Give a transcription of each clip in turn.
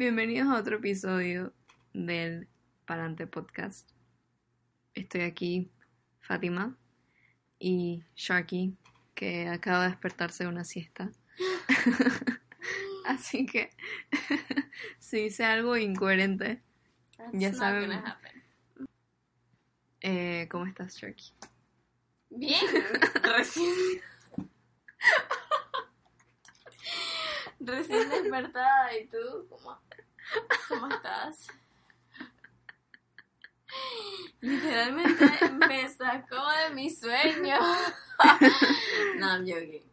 Bienvenidos a otro episodio del Palante Podcast. Estoy aquí, Fátima y Sharky, que acaba de despertarse de una siesta. Así que si hice algo incoherente, ya That's saben. eh, ¿cómo estás, Sharky? Bien, recién. Recién despertada. ¿Y tú? ¿Cómo, cómo estás? Literalmente me sacó de mi sueño. no, I'm joking.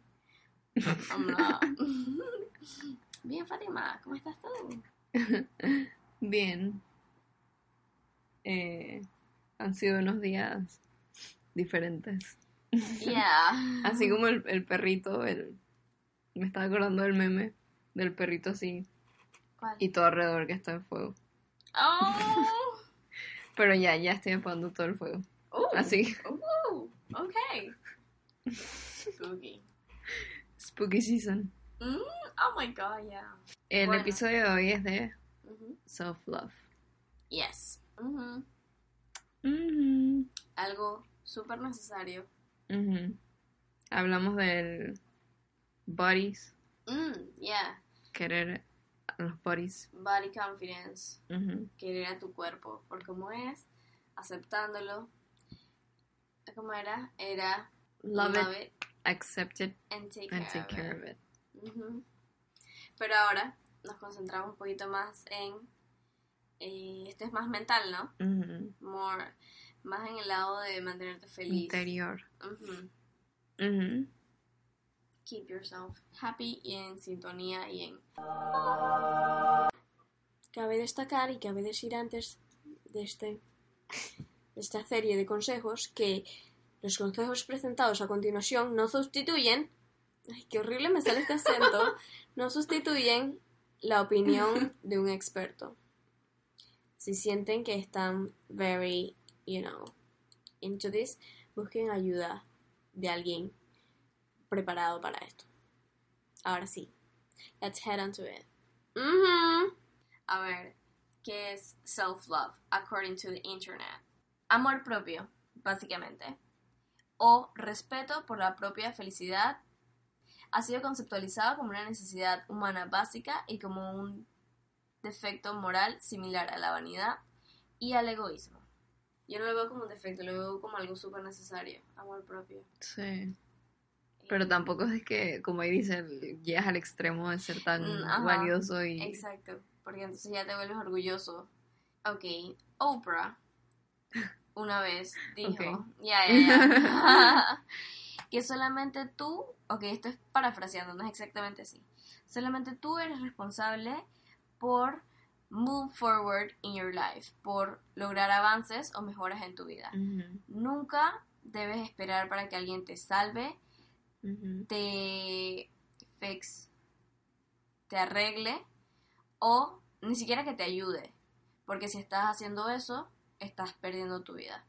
I'm not. Bien, Fátima, ¿cómo estás tú? Bien. Eh, han sido unos días diferentes. Yeah. Así como el, el perrito, el, me estaba acordando del meme del perrito así ¿Cuál? y todo alrededor que está en fuego. Oh. Pero ya, ya estoy apagando todo el fuego. Ooh. Así, Ooh, okay. Spooky. spooky season. Mm, oh my god, yeah. El Bueno. episodio de hoy es de self-love. Yes. Mhm. Ujú, Algo súper necesario. ujú. Hablamos del bodies, Mm, yeah. Querer a los bodies. Body confidence. Querer a tu cuerpo por cómo es. Aceptándolo. ¿Cómo era? Era Love, it, accept it, and take and care, take of, care it. of it. Pero ahora nos concentramos un poquito más en... eh, esto es más mental, ¿no? More, más en el lado de mantenerte feliz. Interior. Ujú. Ujú. Keep yourself happy y en sintonía y en... Cabe destacar y cabe decir antes de, este, esta serie de consejos que los consejos presentados a continuación no sustituyen... Ay, qué horrible me sale este acento. No sustituyen la opinión de un experto. Si sienten que están very, you know, into this, busquen ayuda de alguien preparado para esto. Ahora sí, let's head on to it. Ujú. A ver, ¿qué es self-love according to the internet? Amor propio, básicamente. O respeto por la propia felicidad ha sido conceptualizado como una necesidad humana básica y como un defecto moral similar a la vanidad y al egoísmo. Yo no lo veo como un defecto, lo veo como algo súper necesario, amor propio. Sí. Pero tampoco es que, como ahí dice, llegas al extremo de ser tan Mm, ajá. valioso y... Exacto, porque entonces ya te vuelves orgulloso. Ok, Oprah una vez dijo, ya, ya, ya, que solamente tú, ok, esto es parafraseando, no es exactamente así, solamente tú eres responsable por move forward in your life, por lograr avances o mejoras en tu vida. Nunca debes esperar para que alguien te salve, te fix, te arregle o ni siquiera que te ayude. Porque si estás haciendo eso, estás perdiendo tu vida.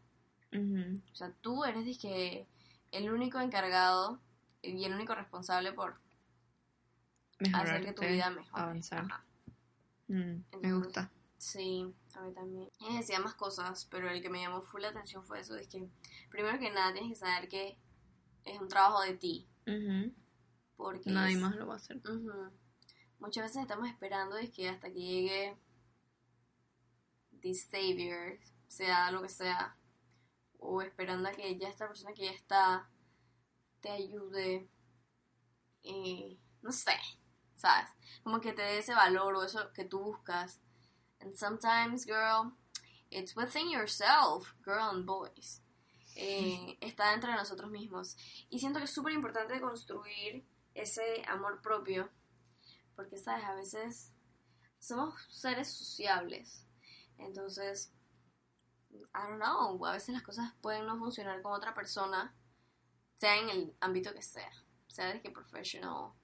O sea, tú eres dizque, el único encargado y el único responsable por hacer que tu vida mejore. avanzar. Mm, me gusta. Sí, a mí también. Y decía más cosas, pero el que me llamó full la atención fue eso, es que primero que nada tienes que saber que es un trabajo de ti. Porque Nadie es- más lo va a hacer. Muchas veces estamos esperando es que hasta que llegue the savior, sea lo que sea, o esperando a que ya esta persona que ya está te ayude, y no sé, ¿sabes? Como que te dé ese valor o eso que tú buscas. And sometimes, girl, it's within yourself, girl and boys. Eh, está dentro de nosotros mismos. Y siento que es súper importante construir ese amor propio. Porque, ¿sabes? A veces somos seres sociables. Entonces, I don't know, a veces las cosas pueden no funcionar con otra persona, sea en el ámbito que sea, sea de que professional o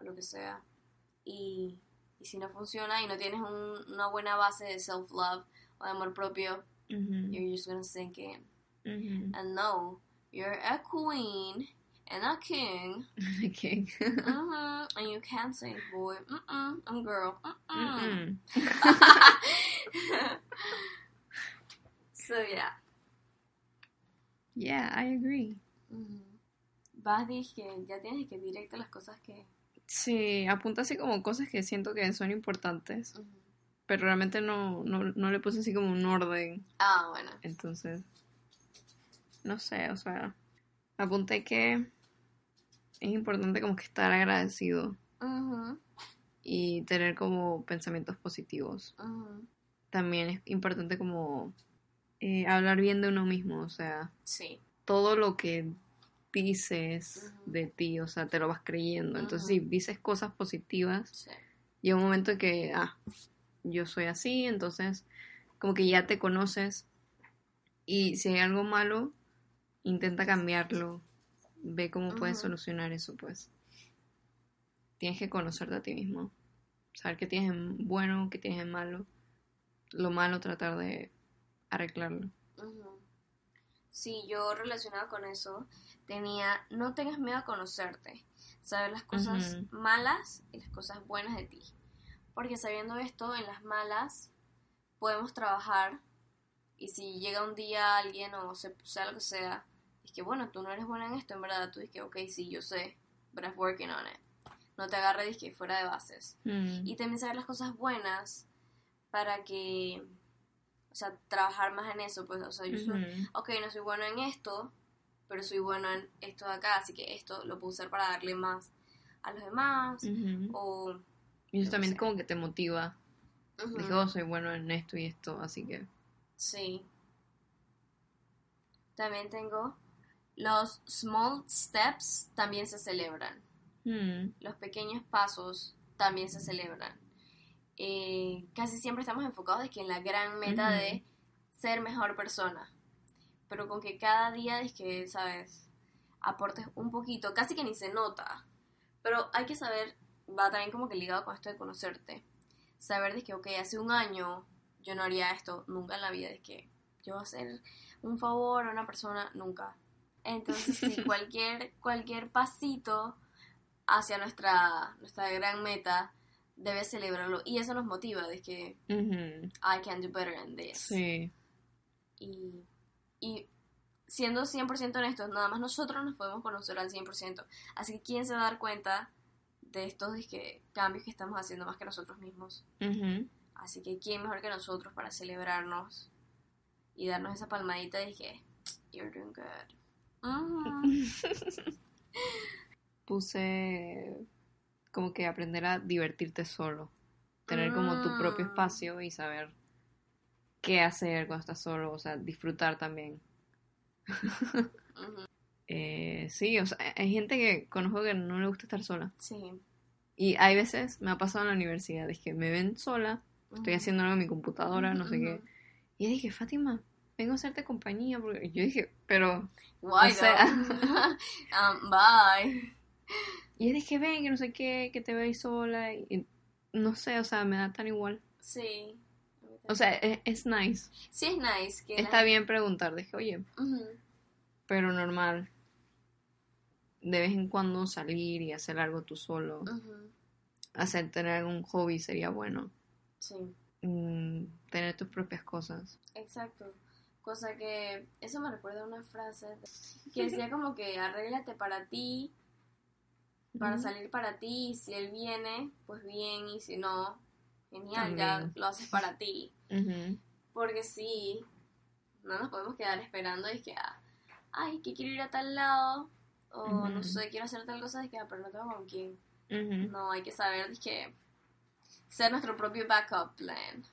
lo que sea. Y, y si no funciona y no tienes un- una buena base de self-love o de amor propio, Ujú, you're just gonna sink in. Ujú. And no, you're a queen and a king. Okay. hmm And you can't say boy. Mm-mm. I'm girl. Mm-mm. Mm-mm. so yeah. Yeah, I agree. Ujú. Vas, dije, ya tienes que directo las cosas que... Sí, apunta así como cosas que siento que son importantes, Ujú. pero realmente no, no, no le puse así como un orden. Ah, bueno. Entonces, no sé, o sea, apunté que es importante como que estar agradecido Ujú, y tener como pensamientos positivos. ujú. También es importante como eh, hablar bien de uno mismo, o sea, Sí. todo lo que dices de ti, o sea, te lo vas creyendo. Entonces, si dices cosas positivas, Sí. llega un momento en que, ah, yo soy así, entonces como que ya te conoces y si hay algo malo, intenta cambiarlo, ve cómo puedes solucionar eso, pues. Tienes que conocerte a ti mismo, saber qué tienes en bueno, qué tienes en malo, lo malo tratar de arreglarlo. Ujú. Sí, yo relacionado con eso tenía, no tengas miedo a conocerte, saber las cosas malas y las cosas buenas de ti. Porque sabiendo esto, en las malas podemos trabajar y si llega un día alguien o se- sea lo que sea, es que bueno, tú no eres buena en esto, en verdad, tú dices que ok, sí, yo sé, but I'm working on it. No te agarres que fuera de bases. Mm, Y también saber las cosas buenas para que, o sea, trabajar más en eso, pues, o sea, yo soy, ujú, ok, no soy bueno en esto, pero soy bueno en esto de acá, así que esto lo puedo usar para darle más a los demás, o... Y eso también sé. como que te motiva. Oh, soy bueno en esto y esto, así que... Sí. También tengo los small steps también se celebran. mm, Los pequeños pasos también se celebran. Eh, casi siempre estamos enfocados de que en la gran meta de ser mejor persona. Pero con que cada día es que, ¿sabes? Aportes un poquito, casi que ni se nota. Pero hay que saber, va también como que ligado con esto de conocerte. Saber de que, ok, hace un año yo no haría esto nunca en la vida, de que yo voy a hacer un favor a una persona, nunca. Entonces, sí, cualquier, cualquier pasito hacia nuestra, nuestra gran meta debe celebrarlo. Y eso nos motiva, de que ujú, I can do better than this. Sí. Y, y siendo 100% honestos, nada más nosotros nos podemos conocer al 100%. Así que ¿quién se va a dar cuenta de estos dizque, cambios que estamos haciendo más que nosotros mismos? ujú. Así que ¿quién mejor que nosotros para celebrarnos y darnos esa palmadita de que you're doing good? Ujú. Puse como que aprender a divertirte solo. Tener como tu propio Mm. espacio y saber qué hacer cuando estás solo, o sea, disfrutar también. Eh, sí, o sea, hay gente que conozco que no le gusta estar sola. Sí. Y hay veces, me ha pasado en la universidad, es que me ven sola, estoy haciendo algo en mi computadora, no sé qué. Y dije, Fátima, vengo a hacerte compañía. Porque yo dije, pero. Why O sea- um, bye. Y ella dije, ven, que no sé qué, que te veis sola. Y, no sé, o sea, me da tan igual. Sí. O sea, es, es nice. sí es nice que Está bien preguntar. Dije, oye, pero normal. De vez en cuando salir y hacer algo tú solo. Ujú. Hacer, tener algún hobby sería bueno. Sí, Mm, tener tus propias cosas. exacto. Cosa que eso me recuerda a una frase que decía como que arréglate para ti, para salir para ti, y si él viene, pues bien, y si no, genial, ya lo haces para ti. Porque sí, no nos podemos quedar esperando y que, ah, ay, que quiero ir a tal lado, o no sé, quiero hacer tal cosa, y que, ah, pero no tengo con quién. No, hay que saber es que ser nuestro propio backup plan.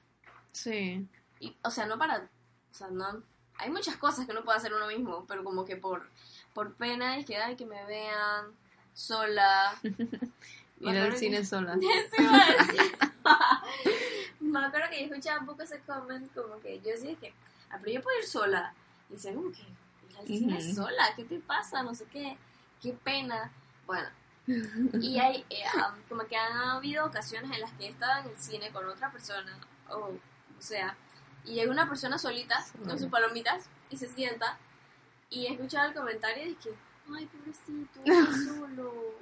Sí. Y, o sea, no para, o sea, no, hay muchas cosas que uno puede hacer uno mismo, pero como que por, por pena es que, ay, que me vean sola. Ir al cine que- sola. Sí, me acuerdo que yo escuchaba un poco ese comment como que yo decía que, ah, pero yo puedo ir sola. Y decía, como que, ir al cine Ujú. sola, ¿qué te pasa? No sé qué, qué pena. Bueno, y hay, eh, um, como que han habido ocasiones en las que he estado en el cine con otra persona, o, o sea, y hay una persona solita con sus palomitas y se sienta y he escuchado el comentario de que, ay, pobrecito, está solo.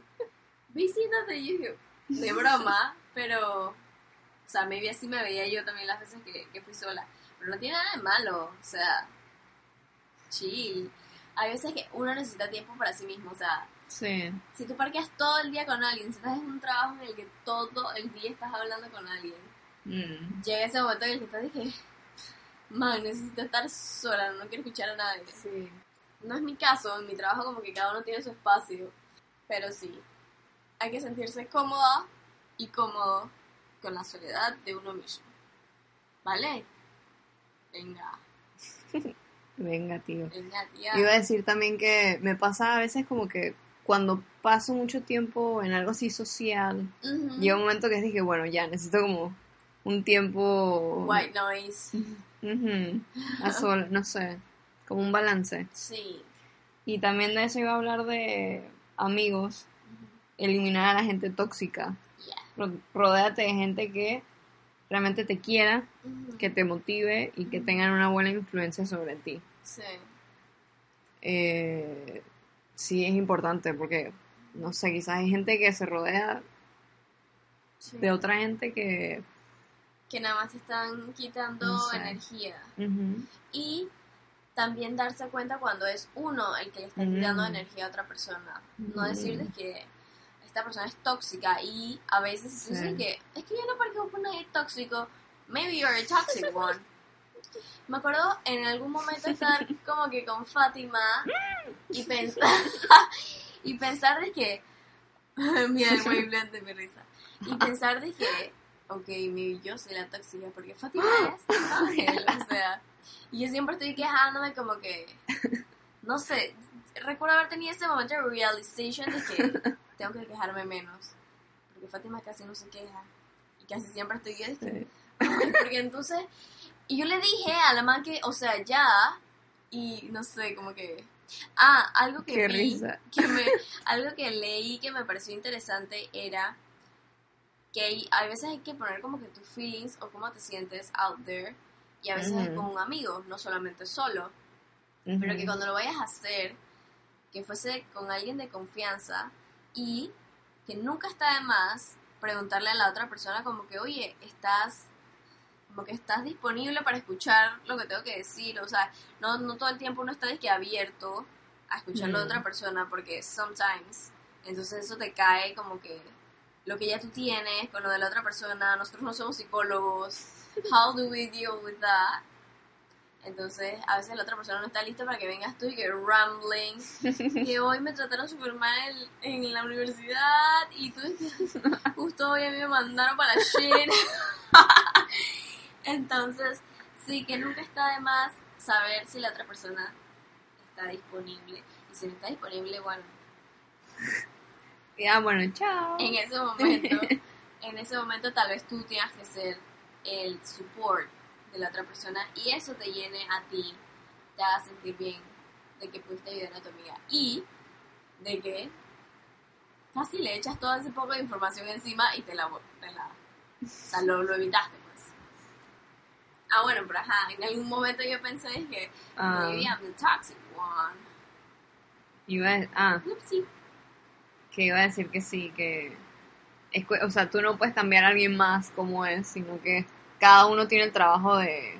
Visítate. Y yo de broma, pero, o sea, maybe así me veía yo también las veces que, que fui sola. Pero no tiene nada de malo, o sea, chill. Hay veces que uno necesita tiempo para sí mismo, o sea, Sí. si tú parqueas todo el día con alguien, si estás en un trabajo en el que todo el día estás hablando con alguien, Mm. llega ese momento en el que estás dije, man, necesito estar sola, no quiero escuchar a nadie. Sí. No es mi caso, en mi trabajo como que cada uno tiene su espacio, pero sí, hay que sentirse cómoda y cómodo con la soledad de uno mismo. ¿Vale? Venga, Venga, tío. venga, tía. Iba a decir también que me pasa a veces como que cuando paso mucho tiempo en algo así social, Ujú. llega un momento que dije, bueno, ya necesito como un tiempo White noise. Ujú, a sol, no sé, como un balance. Sí. Y también de eso iba a hablar de amigos, eliminar a la gente tóxica. Yeah. Ro- Rodéate de gente que realmente te quiera, que te motive y que tengan una buena influencia sobre ti. Sí. Eh, sí es importante porque, no sé, quizás hay gente que se rodea sí. de otra gente que... Que nada más están quitando No sé. energía. Y también darse cuenta cuando es uno el que le está Mm. quitando energía a otra persona. No Mm. decirles que esta persona es tóxica y a veces Sí. que es que yo no parqueo con nadie tóxico, maybe you're a toxic one. Me acuerdo en algún momento estar como que con Fátima y pensar y pensar de que mira el wavelength de mi risa y pensar de que ok, maybe yo soy la tóxica porque Fátima es ángel, o sea, y yo siempre estoy quejándome como que, no sé, recuerdo haber tenido ese momento de realization de que tengo que quejarme menos, porque Fátima casi no se queja, y casi siempre estoy que, sí. "Ay", porque entonces, y yo le dije a la man que, o sea, ya, y no sé, como que, ah, algo que Qué vi, risa. que me, algo que leí que me pareció interesante era que hay, hay veces hay que poner como que tus feelings o cómo te sientes out there y a veces es Ujú. con un amigo, no solamente solo, pero que cuando lo vayas a hacer, que fuese con alguien de confianza y que nunca está de más preguntarle a la otra persona como que, oye, estás como que estás disponible para escuchar lo que tengo que decir, o sea, no, no todo el tiempo uno está de que abierto a escuchar lo de Mm. otra persona porque sometimes, entonces eso te cae como que lo que ya tú tienes con lo de la otra persona, nosotros no somos psicólogos, how do we deal with that? Entonces, a veces la otra persona no está lista para que vengas tú y que rambling, que hoy me trataron súper mal en la universidad y tú justo hoy a mí me mandaron para shit. Entonces, sí que nunca está de más saber si la otra persona está disponible. Y si no está disponible, bueno, Ya, bueno, chao. en ese momento, en ese momento tal vez tú tengas que ser el support de la otra persona y eso te llene a ti, te haga sentir bien de que pudiste ayudar a tu amiga y de que casi le echas todo ese poco de información encima y te la, te la o sea, lo, lo evitaste pues. Ah, bueno, pero ajá, en algún momento yo pensé que Ah, maybe I'm the toxic one. a- ah. Que iba a decir que sí, que... es o sea, tú no puedes cambiar a alguien más como es, sino que cada uno tiene el trabajo de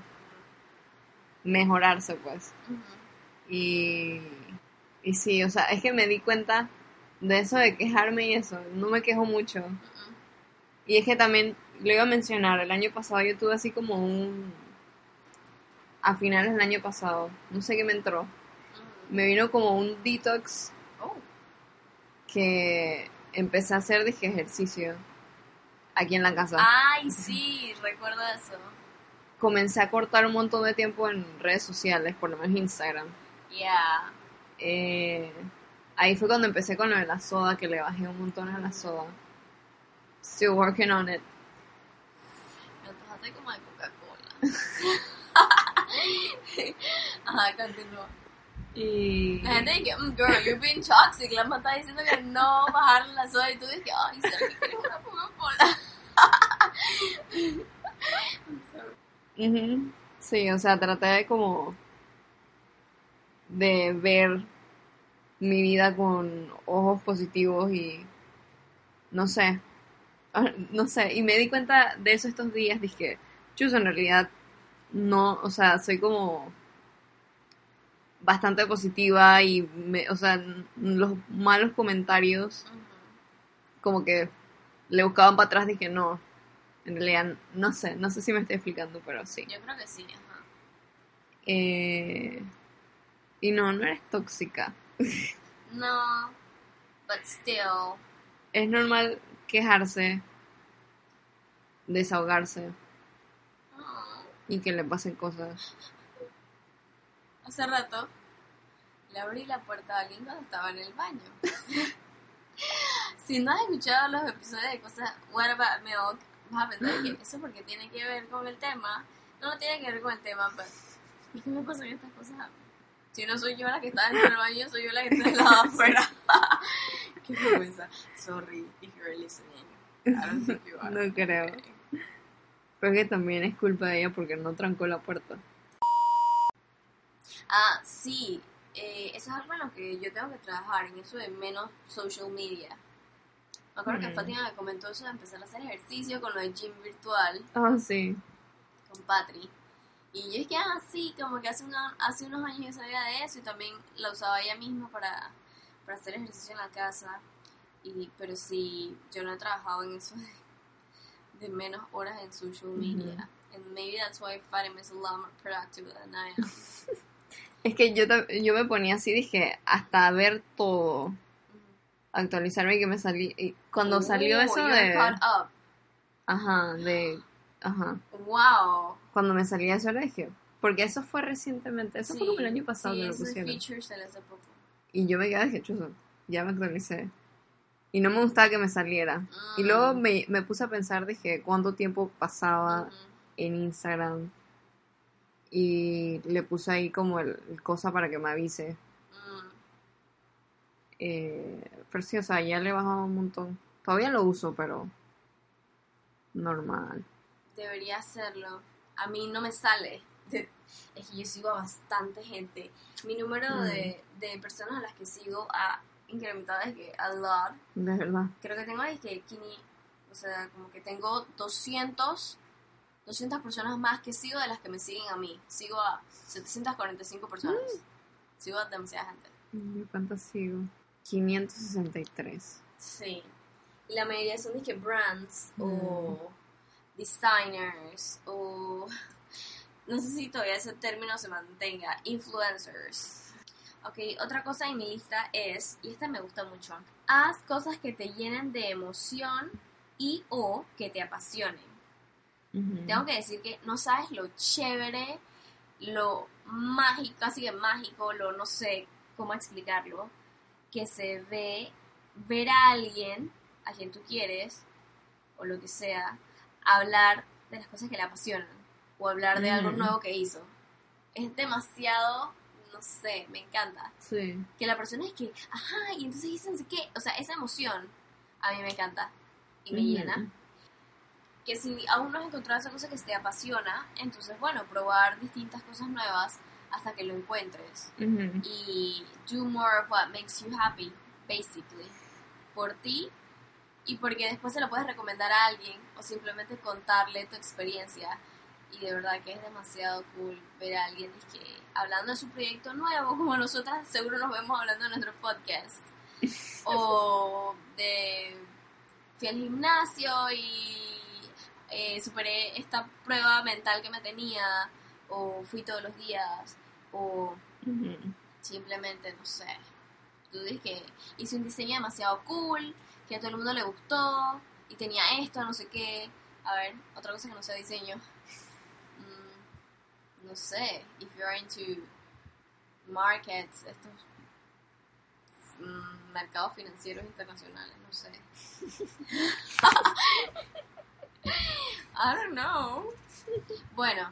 mejorarse, pues. Y, y sí, o sea, es que me di cuenta de eso de quejarme y eso. No me quejo mucho. Y es que también, lo iba a mencionar, el año pasado yo tuve así como un... A finales del año pasado, no sé qué me entró. Me vino como un detox. Que empecé a hacer dije, ejercicio aquí en la casa. Ay, sí, recuerdo eso. Comencé a cortar un montón de tiempo en redes sociales, por lo menos Instagram. Yeah. Eh, ahí fue cuando empecé con lo de la soda, que le bajé un montón a la soda. Still working on it. Me antojaste como de Coca-Cola. Ajá, continúa. Y La gente dice, mm, girl, you're being toxic. La mamá está diciendo que no bajarle la soda y tú dices, ay, ¿será que quieres una Coca-Cola? Sorry. Ujú. Sí, o sea, traté de como de ver mi vida con ojos positivos y no sé, no sé, y me di cuenta de eso estos días, dije, chuso, en realidad no, o sea, soy como bastante positiva y, me, o sea, los malos comentarios como que le buscaban para atrás, dije, no, en realidad, no sé, no sé si me estoy explicando, pero sí. Yo creo que sí, ajá. Eh, y no, no eres tóxica. No, but still. Es normal quejarse, desahogarse Oh. y que le pasen cosas. Hace rato le abrí la puerta a alguien cuando estaba en el baño. si no has escuchado los episodios de cosas What About Milk, vas a pensar que eso porque tiene que ver con el tema. No, no tiene que ver con el tema, pero ¿y qué me pasan estas cosas? Si no soy yo la que está dentro del baño, soy yo la que está del lado afuera. qué vergüenza. Sorry if you're listening. I don't think you are. No creo. Pero es que también es culpa de ella porque no trancó la puerta. Ah, sí. Eh, eso es algo en lo que yo tengo que trabajar, en eso de menos social media. Me acuerdo que Mm. Fátima me comentó eso de empezar a hacer ejercicio con lo de gym virtual Ah, sí. con Patri. Y yo es que, ah, sí, como que hace, una- hace unos años yo sabía de eso y también la usaba ella misma para, para hacer ejercicio en la casa. Y, pero sí, yo no he trabajado en eso de, de menos horas en social media. And maybe that's why Fatima is a lot more productive than I am. Es que yo, yo me ponía así, dije, hasta ver todo, actualizarme y que me salí. y cuando salió eso de. up. Ajá, de. Ajá. Wow. Cuando me salía eso, le dije. Porque eso fue recientemente, eso fue como el año pasado sí, que lo pusieron. se. Y yo me quedé dije, chuzo, ya me actualicé. Y no me gustaba que me saliera. Y Mm. luego me, me puse a pensar, dije, cuánto tiempo pasaba en Instagram. Y le puse ahí como el, el cosa para que me avise. Mm. Eh, pero sí, o sea, ya le he bajado un montón. Todavía lo uso, pero normal. Debería hacerlo. A mí no me sale. Es que yo sigo a bastante gente. Mi número Mm. de, de personas a las que sigo ha incrementado es que a lot. De verdad. Creo que tengo es que Kini, o sea, como que tengo 200, 200 personas más que sigo de las que me siguen a mí. Sigo a 745 personas. Sigo a demasiada gente. ¿Yo cuántas sigo? 563. Sí. Y la mayoría son de que brands Mm. o designers o no sé si todavía ese término se mantenga, influencers. Ok, otra cosa en mi lista es, y esta me gusta mucho, haz cosas que te llenen de emoción y o que te apasionen. Tengo que decir que no sabes lo chévere, lo mágico, casi que mágico, lo no sé cómo explicarlo, que se ve ver a alguien, a quien tú quieres, o lo que sea, hablar de las cosas que le apasionan, o hablar de algo Ujú. nuevo que hizo. Es demasiado, no sé, me encanta. Sí. Que la persona es que, ajá, y entonces dicen qué, o sea, esa emoción a mí me encanta y me Ujú. llena que si aún no has encontrado esa cosa que te apasiona, entonces bueno, probar distintas cosas nuevas hasta que lo encuentres. Ujú. Y do more of what makes you happy, basically. Por ti y porque después se lo puedes recomendar a alguien o simplemente contarle tu experiencia. Y de verdad que es demasiado cool ver a alguien que hablando de su proyecto nuevo, como nosotras seguro nos vemos hablando de nuestro podcast. o de fui al gimnasio y eh, superé esta prueba mental que me tenía, o fui todos los días, o simplemente, no sé, tú dices que hice un diseño demasiado cool, que a todo el mundo le gustó, y tenía esto, no sé qué. A ver, otra cosa que no sea diseño. Mm, no sé, if you're into markets, estos mm, mercados financieros internacionales, no sé. I don't know. Bueno,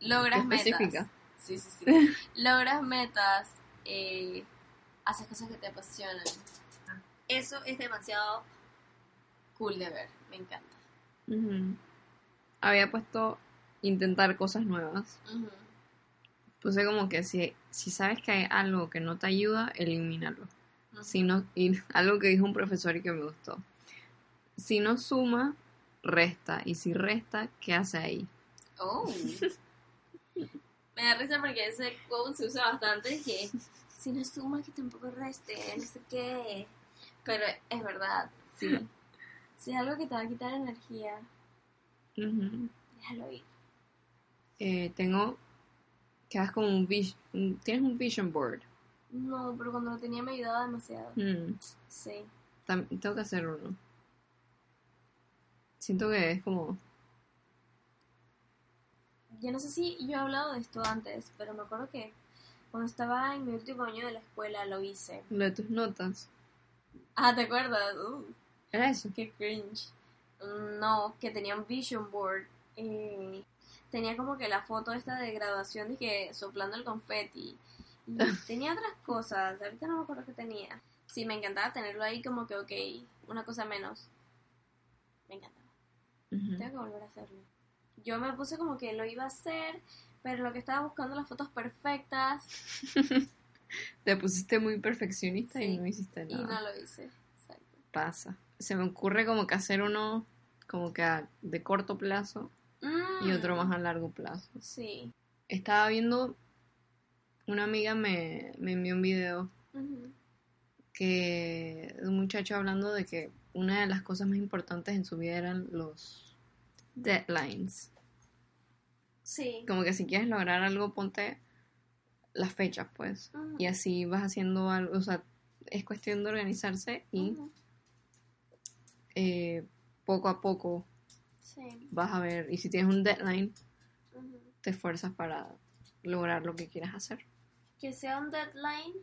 logras metas. Sí, sí, sí. Logras metas, eh, haces cosas que te apasionan. Eso es demasiado cool de ver, me encanta. Había puesto intentar cosas nuevas. Puse como que si, si sabes que hay algo que no te ayuda, elimínalo. Si no, y algo que dijo un profesor y que me gustó. Si no suma, resta. Y si resta, ¿qué hace ahí? Oh. Me da risa porque ese quote se usa bastante que si no suma que tampoco reste, no sé qué. Pero es verdad, sí. Si es algo que te va a quitar energía, déjalo ir. Eh, tengo que hagas como un vision, tienes un vision board. No, pero cuando lo tenía me ayudaba demasiado. Mm, Sí. tengo que hacer uno. Siento que es como, Yo no sé si yo he hablado de esto antes, pero me acuerdo que cuando estaba en mi último año de la escuela lo hice. lo de tus notas. Ah, ¿te acuerdas? Uh, Era eso. qué cringe. Mm, No, que tenía un vision board. eh, tenía como que la foto esta de graduación que soplando el confeti. Y tenía otras cosas. Ahorita no me acuerdo qué tenía. Sí, me encantaba tenerlo ahí como que, ok, una cosa menos. Me encantaba. Tengo que volver a hacerlo. Yo me puse como que lo iba a hacer, pero lo que estaba buscando las fotos perfectas Te pusiste muy perfeccionista y no hiciste y nada. no lo hice. Exacto. Pasa. Se me ocurre como que hacer uno como que a- de corto plazo y otro Mm, más a largo plazo. Sí. Estaba viendo, una amiga me, me envió un video que de un muchacho hablando de que una de las cosas más importantes en su vida eran los deadlines. Sí. Como que si quieres lograr algo, ponte las fechas, pues. Y así vas haciendo algo, o sea, es cuestión de organizarse y eh, poco a poco Sí. vas a ver. Y si tienes un deadline, te esfuerzas para lograr lo que quieras hacer. Que sea un deadline,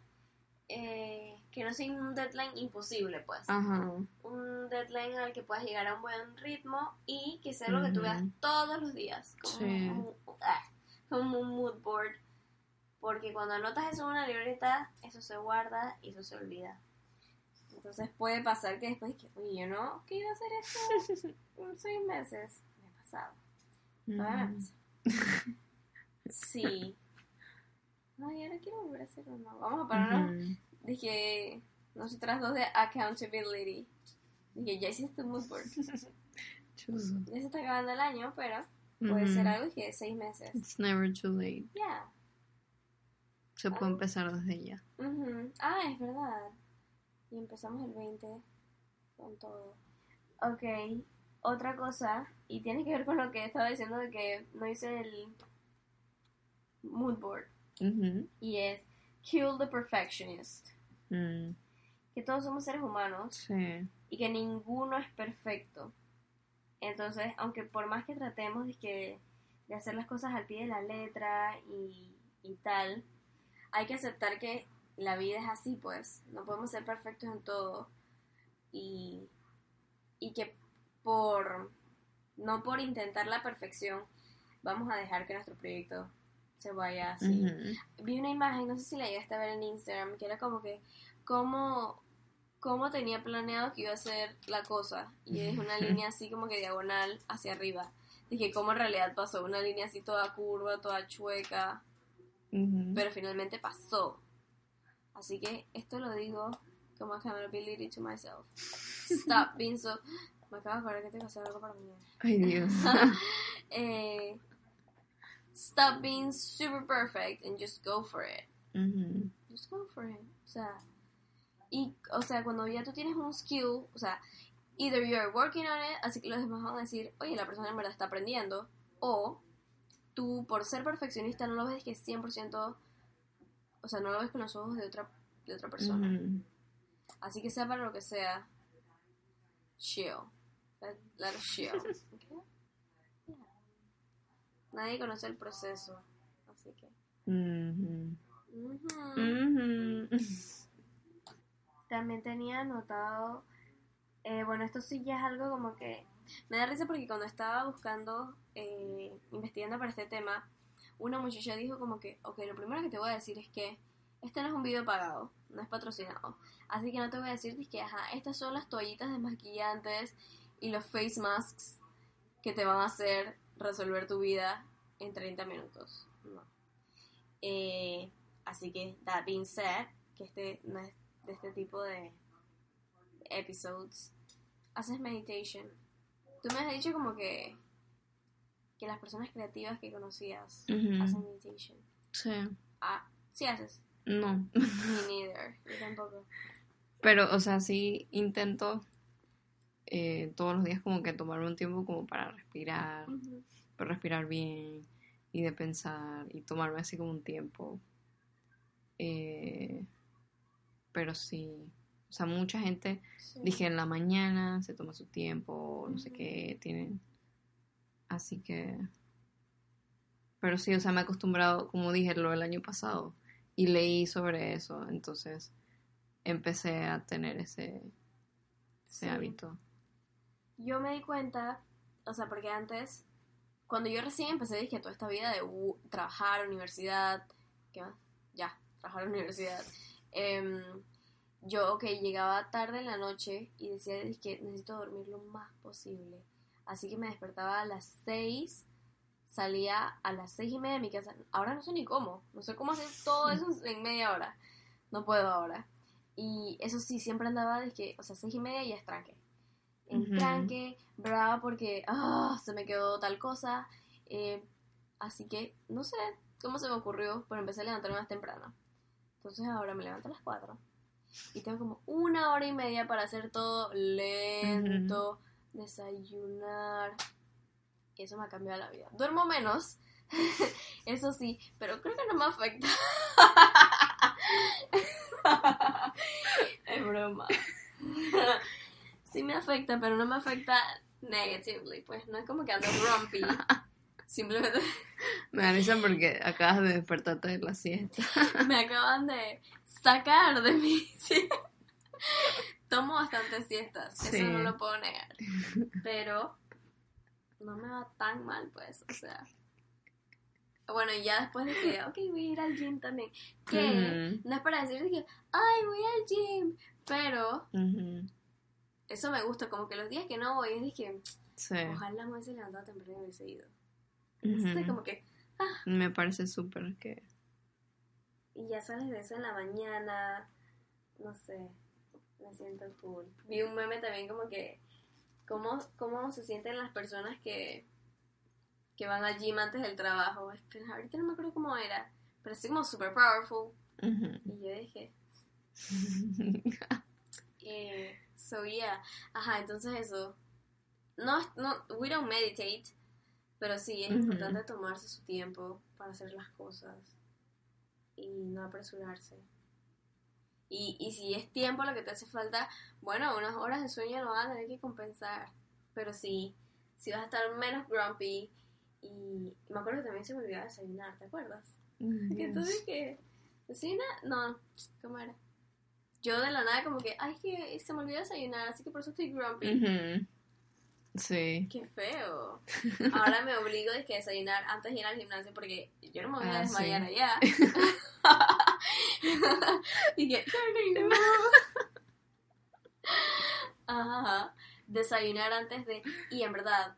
eh, que no sea un deadline imposible, pues. Ajá. Un deadline al que puedas llegar a un buen ritmo y que sea lo que tú veas todos los días. Como, Sí. un, ah, como un mood board. Porque cuando anotas eso en una libreta, eso se guarda y eso se olvida. Entonces puede pasar que después que, oye, yo no, que iba a hacer esto en seis meses. Me ha pasado. Todavía me Ujú. pasa. Sí. No, y ahora quiero volver a hacer uno. Vamos a pararnos. Ujú. Dije, nosotras dos de accountability. Dije, ya hiciste un mood board. Chuzo. Ya se está acabando el año, pero puede ser Ujú. algo que de seis meses. It's never too late. Ya. Se puede empezar desde ya. Ujú. Ah, es verdad. Y empezamos el 20 con todo. Ok, otra cosa, y tiene que ver con lo que estaba diciendo de que no hice el mood board, Y es kill the perfectionist. Mm, Que todos somos seres humanos Sí. y que ninguno es perfecto. Entonces, aunque por más que tratemos de, que, de hacer las cosas al pie de la letra y, y tal, hay que aceptar que la vida es así, pues. No podemos ser perfectos en todo. Y, y que por, no por intentar la perfección, vamos a dejar que nuestro proyecto se vaya así Ujú. vi una imagen, no sé si la llegaste a ver en Instagram, que era como que cómo, cómo tenía planeado que iba a ser la cosa. Y es una línea así como que diagonal hacia arriba. Dije, ¿cómo en realidad pasó? Una línea así toda curva, toda chueca, Ujú. pero finalmente pasó. Así que esto lo digo como accountability to myself. Stop being so... Me acabo de acordar que tengo que hacer algo para mañana. Ay, Dios. eh, stop being super perfect and just go for it. Just go for it. O sea, y, o sea, cuando ya tú tienes un skill, o sea, either you're working on it, así que los demás van a decir, oye, la persona en verdad está aprendiendo, o tú, por ser perfeccionista, no lo ves que es 100%, o sea, no lo ves con los ojos de otra, de otra persona. Así que sea para lo que sea, chill. Let, let us chill. Nadie conoce el proceso, así que... También tenía anotado, eh, bueno, esto sí ya es algo como que me da risa porque cuando estaba buscando, eh, investigando para este tema, una muchacha dijo como que, ok, lo primero que te voy a decir es que este no es un video pagado, no es patrocinado, así que no te voy a decir que, ajá, estas son las toallitas desmaquillantes y los face masks que te van a hacer resolver tu vida en 30 minutos. No. Eh, Así que, that being said, que este no es de este tipo de episodes, haces meditation. Tú me has dicho como que que las personas creativas que conocías Ujú. hacen meditation. Sí. Ah, sí haces. No. Me neither. Yo tampoco. Pero, o sea, sí intento eh, todos los días como que tomarme un tiempo como para respirar, para respirar bien y de pensar y tomarme así como un tiempo. Eh, pero sí, o sea, mucha gente, Sí. dije en la mañana se toma su tiempo, no sé qué, tienen. Así que... Pero sí, o sea, me he acostumbrado, como dije, lo del año pasado y leí sobre eso, entonces empecé a tener ese, ese Sí. hábito. Yo me di cuenta, o sea, porque antes, cuando yo recién empecé, dije toda esta vida de uh, trabajar, universidad, ¿qué más? Ya, trabajar, universidad. Em, yo, ok, llegaba tarde en la noche y decía que necesito dormir lo más posible. Así que me despertaba a las 6, salía a las seis y media de mi casa. Ahora no sé ni cómo, no sé cómo hacer todo eso en media hora. No puedo ahora. Y eso sí, siempre andaba que, o sea, seis y media y es tranque. En Ujú. tranque, brava porque, ah, se me quedó tal cosa. Eh, así que, no sé cómo se me ocurrió, pero empecé a levantarme más temprano. Entonces ahora me levanto a las 4. Y tengo como una hora y media para hacer todo lento, desayunar. Y eso me ha cambiado la vida. Duermo menos, eso sí, pero creo que no me afecta. es broma. sí me afecta, pero no me afecta negatively. Pues no es como que ando grumpy. Simplemente Me da risa porque acabas de despertarte de la siesta. me acaban de sacar de mi siesta. Tomo bastantes siestas, Sí. eso no lo puedo negar. Pero no me va tan mal, pues, o sea. Bueno, y ya después de que, ok, voy a ir al gym también. Que no es para decir de que, ay, voy al gym. Pero. Eso me gusta, como que los días que no voy, es que, Sí. ojalá me hubiese levantado temprano y hubiese ido. No sé, Ujú. como que, Me parece súper que... Y ya sales de eso en la mañana. No sé. Me siento cool. Vi un meme también como que. ¿Cómo, cómo se sienten las personas que. que van al gym antes del trabajo? Espera, ahorita no me acuerdo cómo era. Pero así como super powerful. Ujú. Y yo dije. Eh, so yeah. Ajá, entonces eso. No, no, we don't meditate. Pero sí, es importante tomarse su tiempo para hacer las cosas. Y no apresurarse. Y, y si es tiempo lo que te hace falta, bueno, unas horas de sueño lo van a tener que compensar. Pero sí, si vas a estar menos grumpy. Y me acuerdo que también se me olvidaba desayunar, ¿te acuerdas? Que tú Yes. dije, ¿desayuna? No, ¿cómo era? Yo de la nada como que, ay, que se me olvidó desayunar, así que por eso estoy grumpy. Sí. Qué feo. Ahora me obligo que desayunar antes de ir al gimnasio porque yo no me voy a Ah, desmayar sí. allá. y que, no. Ajá. Desayunar antes de... Y en verdad,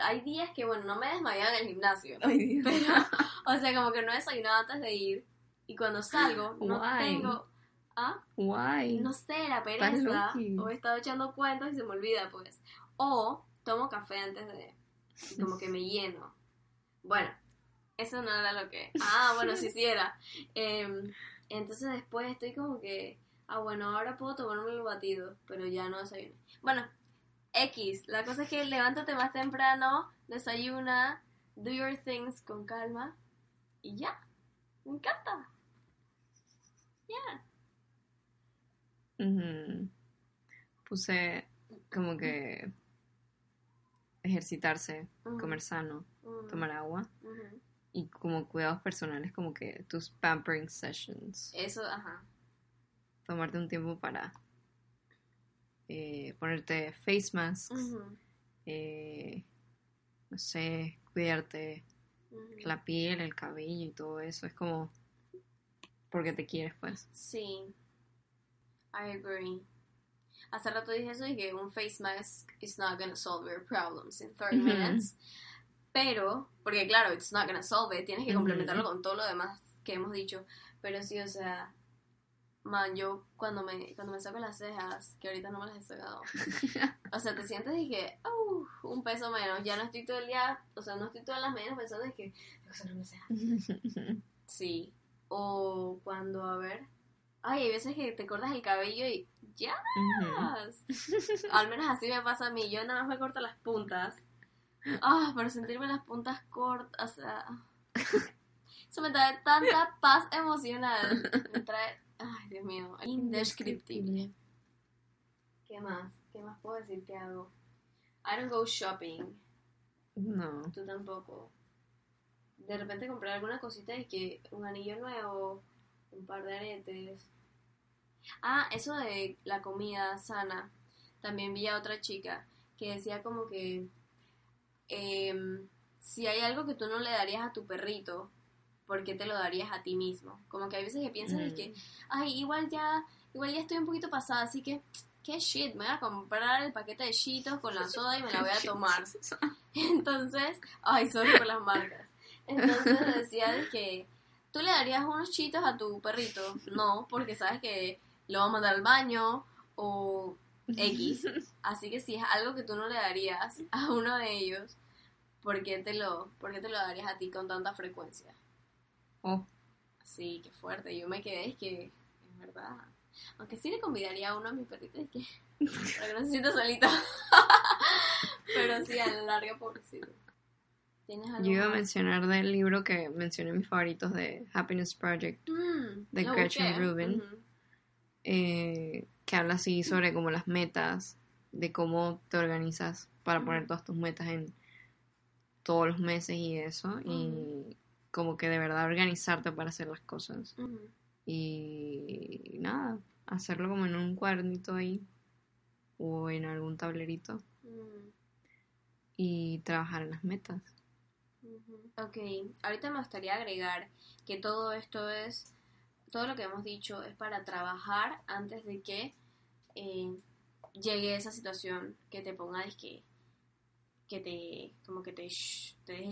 hay días que, bueno, no me desmayaba en el gimnasio. Ay, Dios. Pero, o sea, como que no he desayunado antes de ir. Y cuando salgo, no Why? tengo... ¿Ah? Guay. No sé, la pereza. O he estado echando cuentos y se me olvida, pues. O tomo café antes de. como que me lleno. Bueno, eso no era lo que. Ah, bueno, sí, sí era. Em, entonces después estoy como que. Ah, bueno, ahora puedo tomarme el batido, pero ya no desayuné. Bueno, X. La cosa es que levántate más temprano, desayuna, do your things con calma y ya. Me encanta. Ya. Ujú. Puse como que ejercitarse, comer sano, tomar agua y como cuidados personales, como que tus pampering sessions. Eso, ajá. Tomarte un tiempo para eh, ponerte face masks, eh, no sé, cuidarte la piel, el cabello y todo eso. Es como porque te quieres, pues. Sí. I agree. Hace rato dije eso y que un face mask is not gonna solve your problems in 30 Ujú. minutes. Pero, porque claro, it's not gonna solve it, tienes que complementarlo con todo lo demás que hemos dicho. Pero sí, o sea, man, yo cuando me, cuando me saco las cejas, que ahorita no me las he sacado, o sea, te sientes y que, "Uh, un peso menos, ya no estoy todo el día, o sea, no estoy todas las mañanas pensando en que tengo que hacerme cejas. Sí. O cuando, a ver, ay, hay veces que te cortas el cabello y ya. Al menos así me pasa a mí. Yo nada más me corto las puntas. Ah, pero sentirme las puntas cortas, o sea. Eso me trae tanta paz emocional. Me trae. Ay, Dios mío. Indescriptible. ¿Qué más? ¿Qué más puedo decir que hago? I don't go shopping. No. Tú tampoco. De repente comprar alguna cosita y que un anillo nuevo, un par de aretes. Ah, eso de la comida sana. También vi a otra chica que decía como que em, si hay algo que tú no le darías a tu perrito, ¿por qué te lo darías a ti mismo? Como que hay veces que piensas de que, ay, igual ya, igual ya estoy un poquito pasada, así que, qué shit, me voy a comprar el paquete de chitos con la soda y me la voy a tomar. Entonces, ay, sorry por las marcas. Entonces decía de que tú le darías unos chitos a tu perrito. No, porque sabes que lo va a mandar al baño o X. Así que si es algo que tú no le darías a uno de ellos, ¿por qué te lo, por qué te lo darías a ti con tanta frecuencia? Oh, Sí, qué fuerte. Yo me quedé, es que, es verdad. Aunque sí le convidaría a uno a mi perrito, es que, para que no se sienta solito. Pero sí, a la larga, pobrecito. ¿Tienes algo yo iba a mencionar del libro que mencioné mis favoritos de Happiness Project, Mm, de Gretchen. Rubin. Eh, que habla así sobre como las metas, de cómo te organizas para poner todas tus metas en todos los meses y eso, y como que de verdad organizarte para hacer las cosas. Y nada, hacerlo como en un cuadernito ahí o en algún tablerito y trabajar en las metas. Ok, ahorita me gustaría agregar que todo esto es, todo lo que hemos dicho es para trabajar antes de que eh, llegue esa situación que te ponga que que te como que te te deje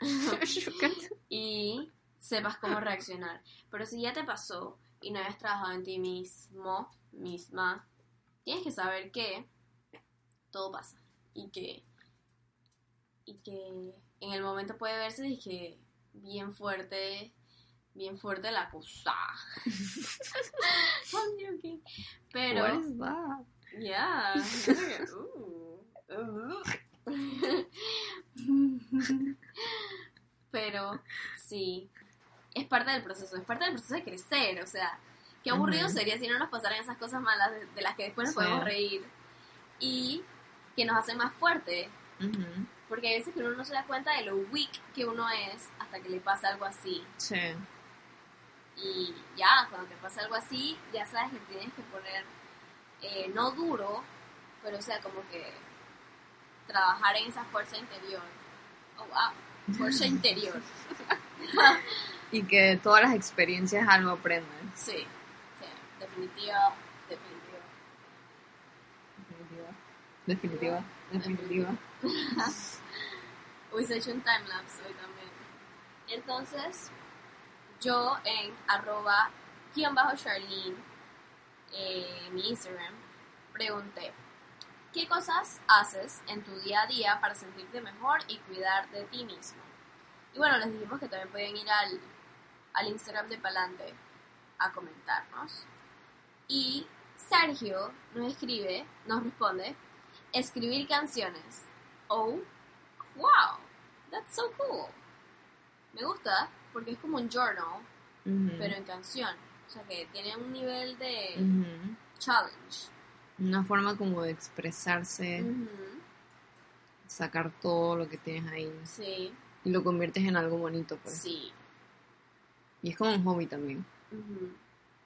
y sepas cómo reaccionar. Pero si ya te pasó y no hayas trabajado en ti mismo, misma, tienes que saber que todo pasa. Y que y que en el momento puede verse y que bien fuerte, bien fuerte la cosa. Pero What is that? Yeah. Ooh. Ooh. Pero sí, es parte del proceso, es parte del proceso de crecer, o sea, qué aburrido sería si no nos pasaran esas cosas malas de, de las que después nos Sí. podemos reír y que nos hacen más fuertes, Ujú, porque hay veces que uno no se da cuenta de lo weak que uno es hasta que le pasa algo así. Sí. Y ya, cuando te pasa algo así, ya sabes que tienes que poner, eh, no duro, pero o sea, como que trabajar en esa fuerza interior. Oh, wow, fuerza interior. Y que todas las experiencias algo aprendes. Sí, sí, definitiva, definitiva. Definitiva. Definitiva. Definitiva. Hubiese hecho un timelapse hoy también. Entonces, yo en arroba guion bajo Charlene, eh, mi Instagram, pregunté, ¿qué cosas haces en tu día a día para sentirte mejor y cuidar de ti mismo? Y bueno, les dijimos que también pueden ir al, al Instagram de Palante a comentarnos. Y Sergio nos escribe, nos responde, escribir canciones. Oh, wow, that's so cool. Me gusta porque es como un journal, pero en canción. O sea que tiene un nivel de challenge. Una forma como de expresarse, sacar todo lo que tienes ahí Sí, y lo conviertes en algo bonito, pues. sí. Y es como un hobby también.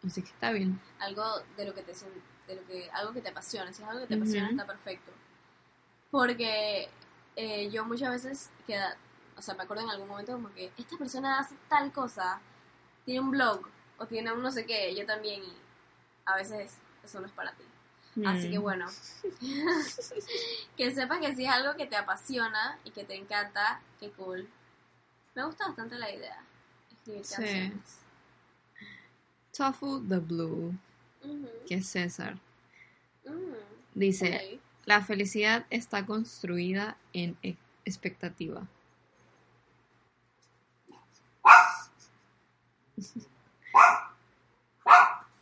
Así que está bien. Algo de lo que te de lo que algo que te apasiona. Si es algo que te apasiona está perfecto. Porque eh, yo muchas veces queda, o sea, me acuerdo en algún momento como que esta persona hace tal cosa, tiene un blog o tiene un no sé qué, yo también y a veces eso no es para ti. Así que Mm. bueno, que sepas que si es algo que te apasiona y que te encanta, qué cool. Me gusta bastante la idea, escribir Sí. canciones. Tofu the Blue, que es César, Mm, dice, la felicidad está construida en e- expectativa.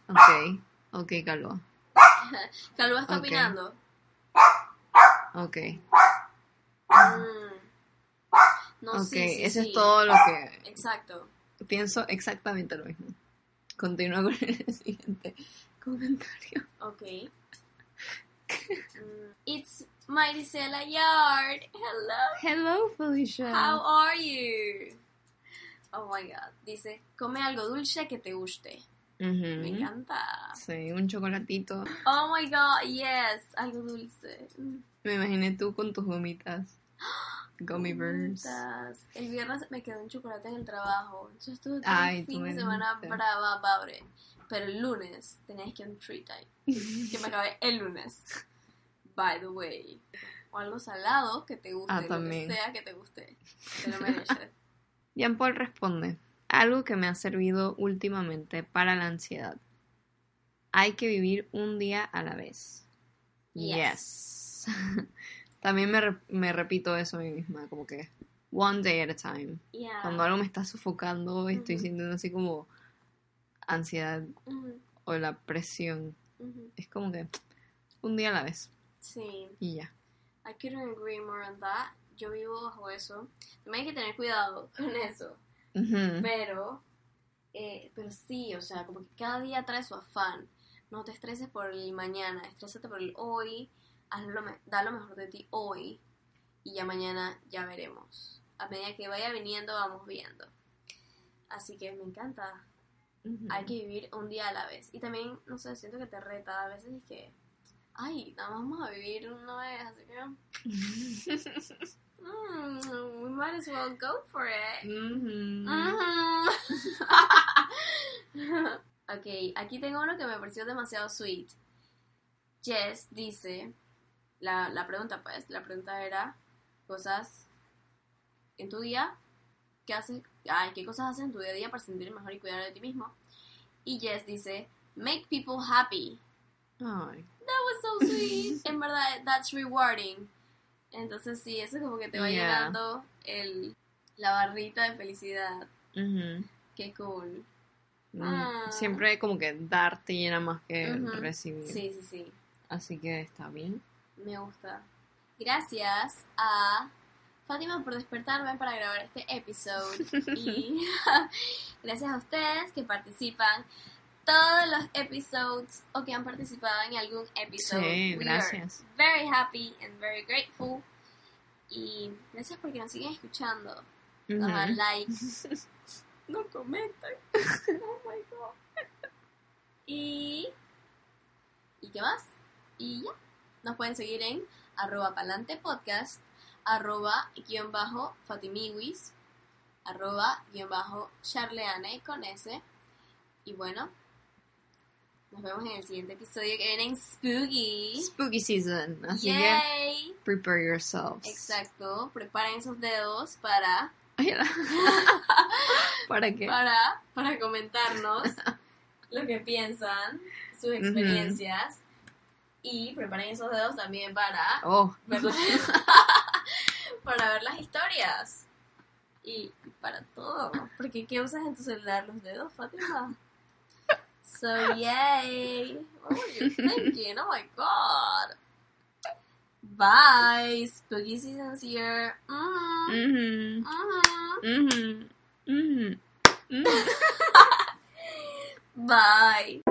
Ok, ok, Calva. Calva está Ok. opinando. Ok, Mm. No, ok, sí, sí, eso sí. es todo lo que Exacto. pienso exactamente lo mismo. Continúa con el siguiente comentario. Ok. Mm, It's Marisela Yard. Hello. Hello, Felicia. How are you? Oh my god. Dice, come algo dulce que te guste. Me encanta. Sí, un chocolatito. Oh my god, yes. Algo dulce. Me imaginé tú con tus gomitas. Gummy bears. El viernes me quedó un chocolate en el trabajo. Yo estuve todo Ay, el tú fin de semana brava about it. Pero el lunes tenías que un treat time. que me acabé el lunes. By the way. O algo salado que te guste. Ah, lo que sea que te guste. Te lo mereces. Jean Paul responde, algo que me ha servido últimamente para la ansiedad. Hay que vivir un día a la vez. Yes. También me, re- me repito eso a mí misma, como que one day at a time. Yeah. Cuando algo me está sofocando y estoy sintiendo así como ansiedad o la presión, es como que un día a la vez Sí. y ya. I couldn't agree more on that. Yo vivo bajo eso. También hay que tener cuidado con eso. Pero, eh, pero sí, o sea, como que cada día trae su afán. No te estreses por el mañana, estrésate por el hoy, haz lo me- da lo mejor de ti hoy y ya mañana ya veremos. A medida que vaya viniendo, vamos viendo. Así que me encanta. Hay que vivir un día a la vez. Y también, no sé, siento que te reta. A veces es que, ay, nada más vamos a vivir una vez, así que, mm, we might as well go for it. Ujú. Ujú. ok, aquí tengo uno que me pareció demasiado sweet. Jess dice, la, la pregunta pues, la pregunta era, cosas en tu día, ¿qué haces? Ay, ¿qué cosas haces en tu día a día para sentir mejor y cuidar de ti mismo? Y Jess dice, make people happy. Ay. That was so sweet. en verdad, that's rewarding. Entonces sí, eso como que te va Yeah. llenando el, la barrita de felicidad. Qué cool. Mm, Ah. Siempre como que dar te llena más que recibir. Sí, sí, sí. Así que está bien. Me gusta. Gracias a Fátima por despertarme para grabar este episodio. y gracias a ustedes que participan todos los episodios o que han participado en algún episodio. Sí, We gracias. are very happy and very grateful. Y gracias porque nos siguen escuchando. Nos dan like. no comentan. Oh my god. Y. ¿Y qué más? Y ya. Nos pueden seguir en arroba palante podcast, arroba guion bajo fatimiwis, arroba guion bajo charleane con S. Y bueno, nos vemos en el siguiente episodio que viene en Spooky. Spooky season. Así que Yay. prepare yourselves. Exacto, preparen sus dedos para ¿Para qué? para, para comentarnos lo que piensan, sus experiencias. Y preparen esos dedos también para Oh, ver las, para ver las historias. Y para todo. Porque ¿qué usas en tu celular? ¿Los dedos, Fátima? So, yay. What were you thinking? Oh my god. Bye. Spooky season's here. Mhm, Mhm. mhm, mhm, mhm. Bye.